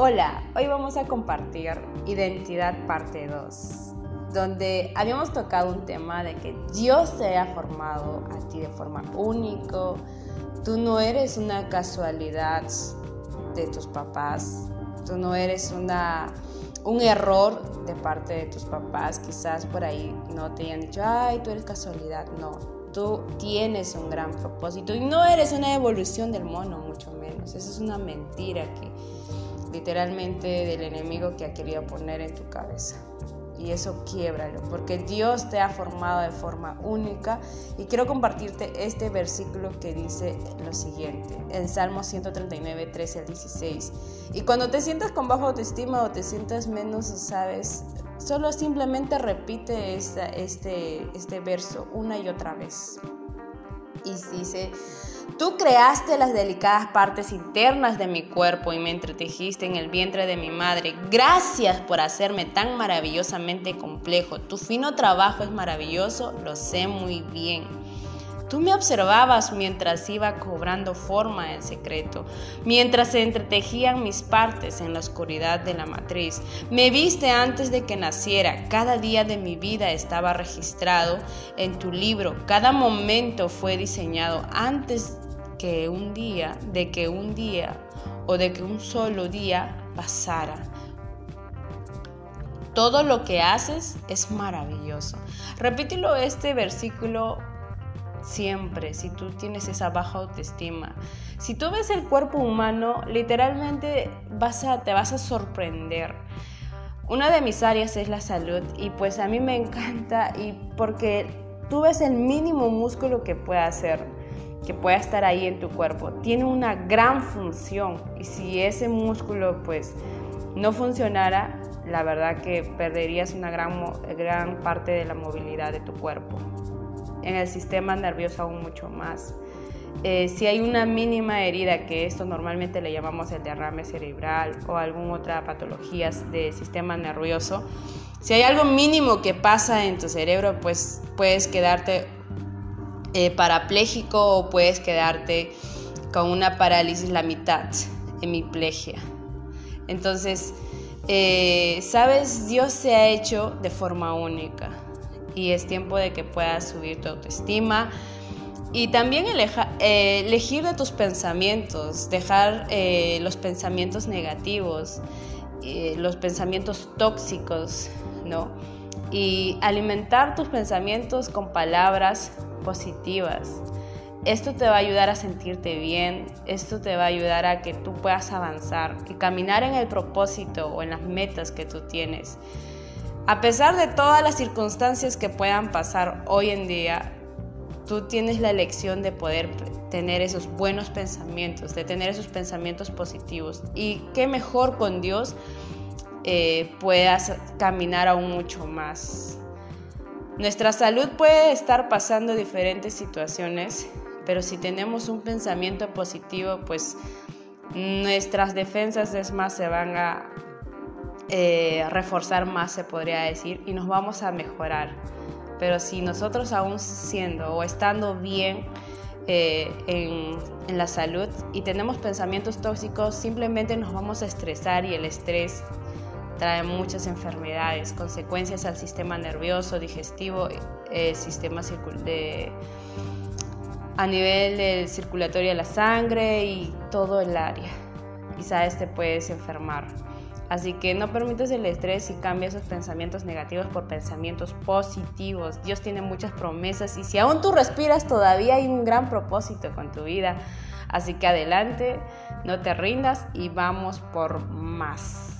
Hola, hoy vamos a compartir Identidad parte 2, donde habíamos tocado un tema de que Dios te ha formado a ti de forma única. Tú no eres una casualidad de tus papás, tú no eres una, un error de parte de tus papás. Quizás por ahí no te hayan dicho, ay, tú eres casualidad. No, tú tienes un gran propósito y no eres una evolución del mono, mucho menos. Esa es una mentira que literalmente del enemigo que ha querido poner en tu cabeza. Y eso quiebralo, porque Dios te ha formado de forma única. Y quiero compartirte este versículo que dice lo siguiente, en Salmo 139, 13 al 16. Y cuando te sientas con baja autoestima o te sientas menos, sabes, Solo simplemente repite este, este verso una y otra vez. Y dice, tú creaste las delicadas partes internas de mi cuerpo y me entretejiste en el vientre de mi madre. Gracias por hacerme tan maravillosamente complejo. Tu fino trabajo es maravilloso, lo sé muy bien. Tú me observabas mientras iba cobrando forma en secreto, mientras se entretejían mis partes en la oscuridad de la matriz. Me viste antes de que naciera. Cada día de mi vida estaba registrado en tu libro. Cada momento fue diseñado antes que un día, de que un día o de que un solo día pasara. Todo lo que haces es maravilloso. Repítelo este versículo siempre, si tú tienes esa baja autoestima. Si tú ves el cuerpo humano, literalmente vas a, te vas a sorprender. Una de mis áreas es la salud y pues a mí me encanta y porque tú ves el mínimo músculo que puede hacer, que pueda estar ahí en tu cuerpo, tiene una gran función y si ese músculo pues no funcionara, la verdad que perderías una gran, gran parte de la movilidad de tu cuerpo en el sistema nervioso aún mucho más. Eh, si hay una mínima herida, que esto normalmente le llamamos el derrame cerebral o alguna otra patología del sistema nervioso, si hay algo mínimo que pasa en tu cerebro, pues puedes quedarte eh, parapléjico o puedes quedarte con una parálisis la mitad, hemiplegia. Entonces, eh, sabes, Dios se ha hecho de forma única y es tiempo de que puedas subir tu autoestima. Y también eh, elegir de tus pensamientos, dejar eh, los pensamientos negativos, eh, los pensamientos tóxicos, ¿no? Y alimentar tus pensamientos con palabras positivas. Esto te va a ayudar a sentirte bien, esto te va a ayudar a que tú puedas avanzar y caminar en el propósito o en las metas que tú tienes. A pesar de todas las circunstancias que puedan pasar hoy en día, tú tienes la elección de poder tener esos buenos pensamientos, de tener esos pensamientos positivos. Y qué mejor con Dios eh, puedas caminar aún mucho más. Nuestra salud puede estar pasando diferentes situaciones, pero si tenemos un pensamiento positivo, pues nuestras defensas es más se van a eh, reforzar más, se podría decir, y nos vamos a mejorar. Pero si nosotros aún siendo o estando bien eh, en, en la salud y tenemos pensamientos tóxicos, simplemente nos vamos a estresar y el estrés trae muchas enfermedades, consecuencias al sistema nervioso, digestivo, eh, sistema de, a nivel del circulatorio de la sangre y todo el área. Quizás te puedes enfermar. Así que no permites el estrés y cambia esos pensamientos negativos por pensamientos positivos. Dios tiene muchas promesas y si aún tú respiras todavía hay un gran propósito con tu vida. Así que adelante, no te rindas y vamos por más.